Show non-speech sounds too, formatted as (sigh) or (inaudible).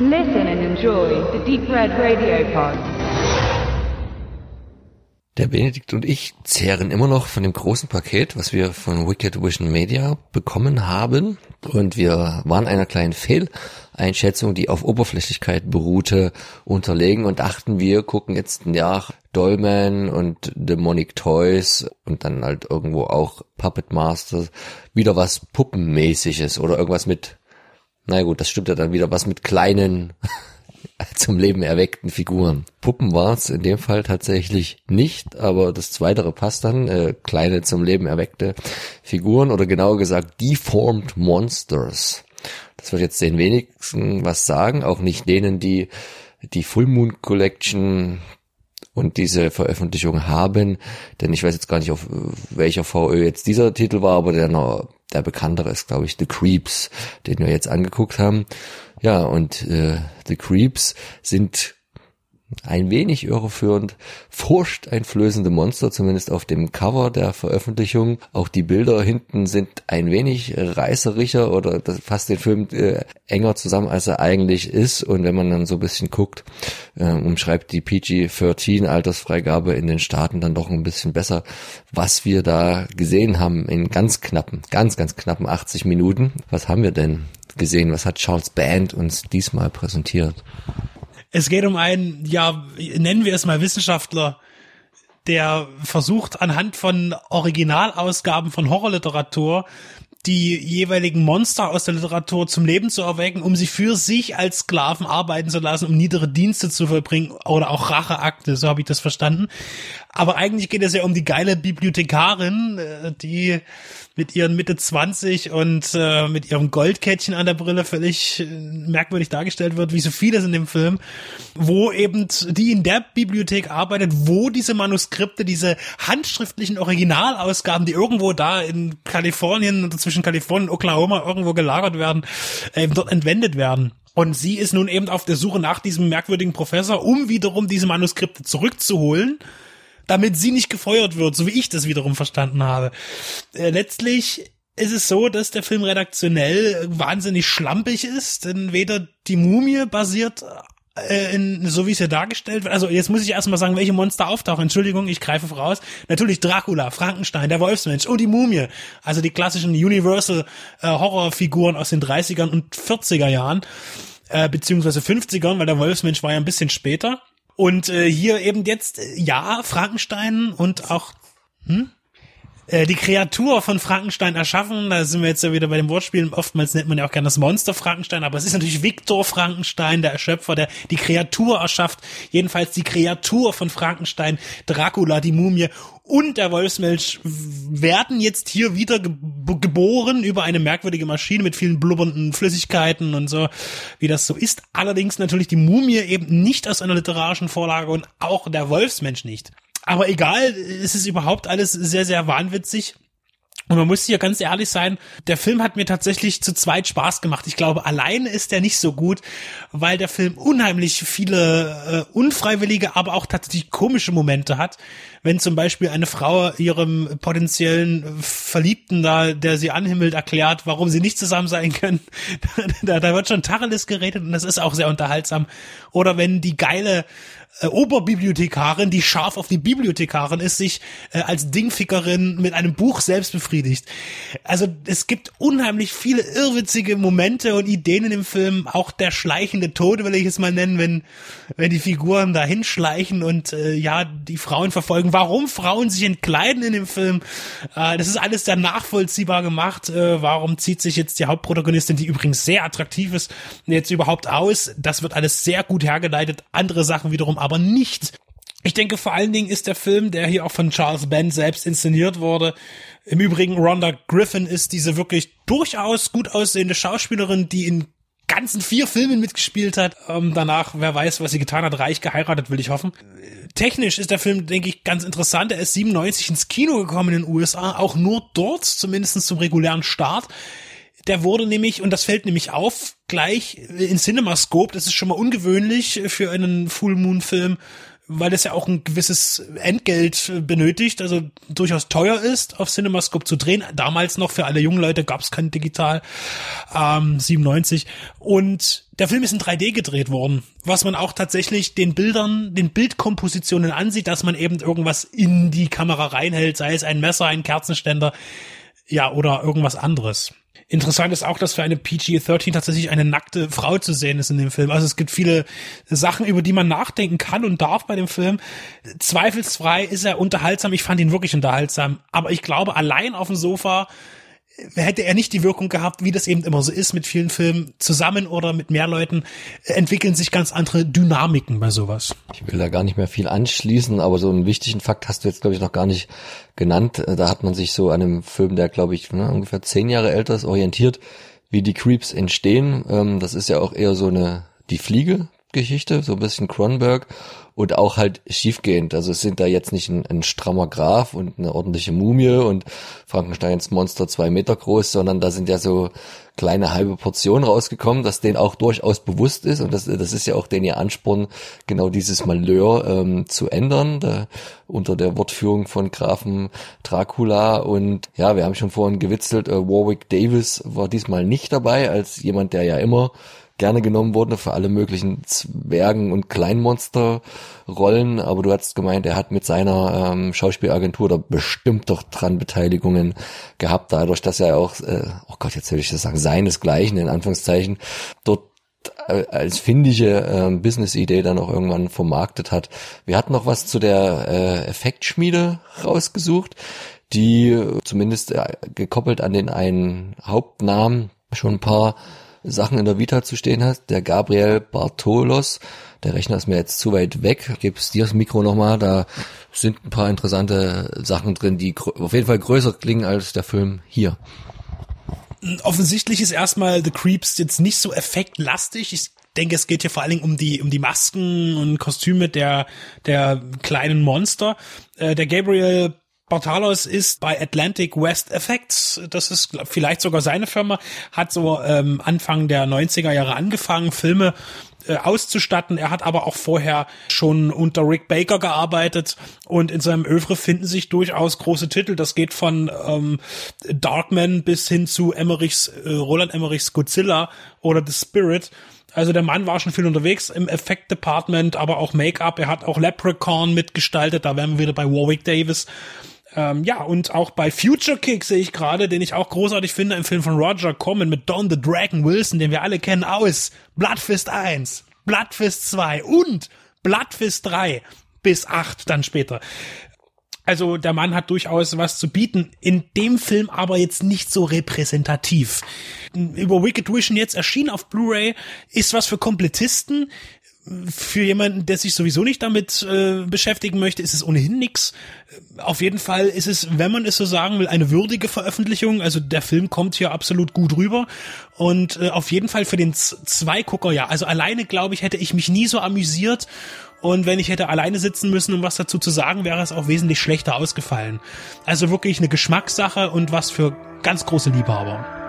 Listen and enjoy the Deep Red Radio Pod. Der Benedikt und ich zehren immer noch von dem großen Paket, was wir von Wicked Vision Media bekommen haben. Und wir waren einer kleinen Fehleinschätzung, die auf Oberflächlichkeit beruhte, unterlegen und dachten, wir gucken jetzt nach Dollman und Demonic Toys und dann halt irgendwo auch Puppet Masters. Wieder was Puppenmäßiges oder irgendwas mit, na gut, das stimmt ja dann wieder, was mit kleinen (laughs) zum Leben erweckten Figuren. Puppen war es in dem Fall tatsächlich nicht, aber das Zweitere passt dann. Äh, kleine zum Leben erweckte Figuren oder genauer gesagt Deformed Monsters. Das wird jetzt den wenigsten was sagen, auch nicht denen, die die Full Moon Collection und diese Veröffentlichung haben, denn ich weiß jetzt gar nicht, auf welcher VÖ jetzt dieser Titel war, aber der, der bekanntere ist, glaube ich, The Creeps, den wir jetzt angeguckt haben. Ja, und äh, The Creeps sind ein wenig irreführend, furchteinflößende Monster, zumindest auf dem Cover der Veröffentlichung. Auch die Bilder hinten sind ein wenig reißerischer oder das fasst den Film äh, enger zusammen, als er eigentlich ist. Und wenn man dann so ein bisschen guckt, äh, umschreibt die PG-13 Altersfreigabe in den Staaten dann doch ein bisschen besser, was wir da gesehen haben in ganz knappen, ganz, ganz knappen 80 Minuten. Was haben wir denn gesehen? Was hat Charles Band uns diesmal präsentiert? Es geht um einen, ja, nennen wir es mal Wissenschaftler, der versucht anhand von Originalausgaben von Horrorliteratur die jeweiligen Monster aus der Literatur zum Leben zu erwecken, um sie für sich als Sklaven arbeiten zu lassen, um niedere Dienste zu vollbringen oder auch Racheakte, so habe ich das verstanden. Aber eigentlich geht es ja um die geile Bibliothekarin, äh, die mit ihren Mitte 20 und äh, mit ihrem Goldkettchen an der Brille völlig äh, merkwürdig dargestellt wird, wie so vieles in dem Film, wo eben die in der Bibliothek arbeitet, wo diese Manuskripte, diese handschriftlichen Originalausgaben, die irgendwo da in Kalifornien, zwischen Kalifornien und Oklahoma irgendwo gelagert werden, äh, dort entwendet werden. Und sie ist nun eben auf der Suche nach diesem merkwürdigen Professor, um wiederum diese Manuskripte zurückzuholen damit sie nicht gefeuert wird, so wie ich das wiederum verstanden habe. Äh, letztlich ist es so, dass der Film redaktionell wahnsinnig schlampig ist, denn weder die Mumie basiert in, so wie es hier dargestellt wird. Also jetzt muss ich erstmal sagen, welche Monster auftauchen. Entschuldigung, ich greife voraus. Natürlich Dracula, Frankenstein, der Wolfsmensch und die Mumie. Also die klassischen Universal äh, Horrorfiguren aus den 30ern und 40er Jahren. Äh, beziehungsweise 50ern, weil der Wolfsmensch war ja ein bisschen später. Und äh, hier eben jetzt, äh, ja, Frankenstein und auch hm? Äh, die Kreatur von Frankenstein erschaffen. Da sind wir jetzt ja wieder bei dem Wortspiel. Oftmals nennt man ja auch gerne das Monster Frankenstein, aber es ist natürlich Viktor Frankenstein, der Erschöpfer, der die Kreatur erschafft. Jedenfalls die Kreatur von Frankenstein, Dracula, die Mumie und der Wolfsmelch werden jetzt hier wieder ge geboren über eine merkwürdige Maschine mit vielen blubbernden Flüssigkeiten und so, wie das so ist. Allerdings natürlich die Mumie eben nicht aus einer literarischen Vorlage und auch der Wolfsmensch nicht. Aber egal, es ist überhaupt alles sehr, sehr wahnwitzig. Und man muss hier ganz ehrlich sein, der Film hat mir tatsächlich zu zweit Spaß gemacht. Ich glaube, alleine ist er nicht so gut, weil der Film unheimlich viele äh, unfreiwillige, aber auch tatsächlich komische Momente hat. Wenn zum Beispiel eine Frau ihrem potenziellen Verliebten da, der sie anhimmelt, erklärt, warum sie nicht zusammen sein können, (laughs) da, da wird schon Tacheles geredet und das ist auch sehr unterhaltsam. Oder wenn die geile äh, Oberbibliothekarin, die scharf auf die Bibliothekarin ist, sich äh, als Dingfickerin mit einem Buch selbst befriedigt. Also es gibt unheimlich viele irrwitzige Momente und Ideen in dem Film. Auch der schleichende Tod will ich es mal nennen, wenn wenn die Figuren da hinschleichen und äh, ja die Frauen verfolgen. Warum Frauen sich entkleiden in dem Film? Äh, das ist alles sehr nachvollziehbar gemacht. Äh, warum zieht sich jetzt die Hauptprotagonistin, die übrigens sehr attraktiv ist, jetzt überhaupt aus? Das wird alles sehr gut hergeleitet. Andere Sachen wiederum aber nicht. Ich denke, vor allen Dingen ist der Film, der hier auch von Charles Band selbst inszeniert wurde. Im Übrigen, Rhonda Griffin ist diese wirklich durchaus gut aussehende Schauspielerin, die in ganzen vier Filmen mitgespielt hat. Ähm, danach, wer weiß, was sie getan hat, reich geheiratet, will ich hoffen. Technisch ist der Film, denke ich, ganz interessant. Er ist 97 ins Kino gekommen in den USA, auch nur dort, zumindest zum regulären Start. Der wurde nämlich, und das fällt nämlich auf, gleich in CinemaScope, das ist schon mal ungewöhnlich für einen Full Moon Film, weil das ja auch ein gewisses Entgelt benötigt, also durchaus teuer ist, auf CinemaScope zu drehen. Damals noch für alle jungen Leute gab es kein Digital, ähm, 97. Und der Film ist in 3D gedreht worden, was man auch tatsächlich den Bildern, den Bildkompositionen ansieht, dass man eben irgendwas in die Kamera reinhält, sei es ein Messer, ein Kerzenständer, ja, oder irgendwas anderes. Interessant ist auch, dass für eine PG-13 tatsächlich eine nackte Frau zu sehen ist in dem Film. Also es gibt viele Sachen, über die man nachdenken kann und darf bei dem Film. Zweifelsfrei ist er unterhaltsam. Ich fand ihn wirklich unterhaltsam. Aber ich glaube, allein auf dem Sofa hätte er nicht die Wirkung gehabt, wie das eben immer so ist mit vielen Filmen, zusammen oder mit mehr Leuten, entwickeln sich ganz andere Dynamiken bei sowas. Ich will da gar nicht mehr viel anschließen, aber so einen wichtigen Fakt hast du jetzt, glaube ich, noch gar nicht genannt. Da hat man sich so an einem Film, der, glaube ich, ne, ungefähr zehn Jahre älter ist, orientiert, wie die Creeps entstehen. Ähm, das ist ja auch eher so eine, die Fliege, Geschichte, so ein bisschen Cronenberg und auch halt schiefgehend. Also es sind da jetzt nicht ein, ein strammer Graf und eine ordentliche Mumie und Frankensteins Monster zwei Meter groß, sondern da sind ja so kleine halbe Portionen rausgekommen, dass denen auch durchaus bewusst ist und das, das ist ja auch den ihr Ansporn, genau dieses Malheur ähm, zu ändern, da, unter der Wortführung von Grafen Dracula und ja, wir haben schon vorhin gewitzelt, äh, Warwick Davis war diesmal nicht dabei, als jemand, der ja immer gerne genommen wurde für alle möglichen Zwergen- und Kleinmonster-Rollen, aber du hast gemeint, er hat mit seiner ähm, Schauspielagentur da bestimmt doch dran Beteiligungen gehabt, dadurch, dass er auch, äh, oh Gott, jetzt will ich das sagen, seinesgleichen in Anführungszeichen, dort äh, als findige äh, Business-Idee dann auch irgendwann vermarktet hat. Wir hatten noch was zu der äh, Effektschmiede rausgesucht, die zumindest äh, gekoppelt an den einen Hauptnamen schon ein paar Sachen in der Vita zu stehen hast. Der Gabriel Bartolos, der Rechner ist mir jetzt zu weit weg. Gebe dir das Mikro nochmal. Da sind ein paar interessante Sachen drin, die auf jeden Fall größer klingen als der Film hier. Offensichtlich ist erstmal The Creeps jetzt nicht so effektlastig. Ich denke, es geht hier vor allen Dingen um die, um die Masken und Kostüme der, der kleinen Monster. Äh, der Gabriel Bartalos ist bei Atlantic West Effects, das ist vielleicht sogar seine Firma, hat so ähm, Anfang der 90er Jahre angefangen, Filme äh, auszustatten. Er hat aber auch vorher schon unter Rick Baker gearbeitet und in seinem Övre finden sich durchaus große Titel. Das geht von ähm, Darkman bis hin zu Emmerichs, äh, Roland Emmerichs Godzilla oder The Spirit. Also der Mann war schon viel unterwegs im Effect Department, aber auch Make-up. Er hat auch Leprechaun mitgestaltet. Da wären wir wieder bei Warwick Davis. Ähm, ja, und auch bei Future Kick sehe ich gerade, den ich auch großartig finde, im Film von Roger Corman mit Don the Dragon Wilson, den wir alle kennen, aus Bloodfist 1, Bloodfist 2 und Bloodfist 3 bis 8 dann später. Also der Mann hat durchaus was zu bieten, in dem Film aber jetzt nicht so repräsentativ. Über Wicked Vision jetzt erschienen auf Blu-ray ist was für Komplettisten für jemanden, der sich sowieso nicht damit äh, beschäftigen möchte, ist es ohnehin nix. Auf jeden Fall ist es, wenn man es so sagen will, eine würdige Veröffentlichung. Also der Film kommt hier absolut gut rüber und äh, auf jeden Fall für den Zweigucker ja. Also alleine glaube ich hätte ich mich nie so amüsiert und wenn ich hätte alleine sitzen müssen, um was dazu zu sagen, wäre es auch wesentlich schlechter ausgefallen. Also wirklich eine Geschmackssache und was für ganz große Liebhaber.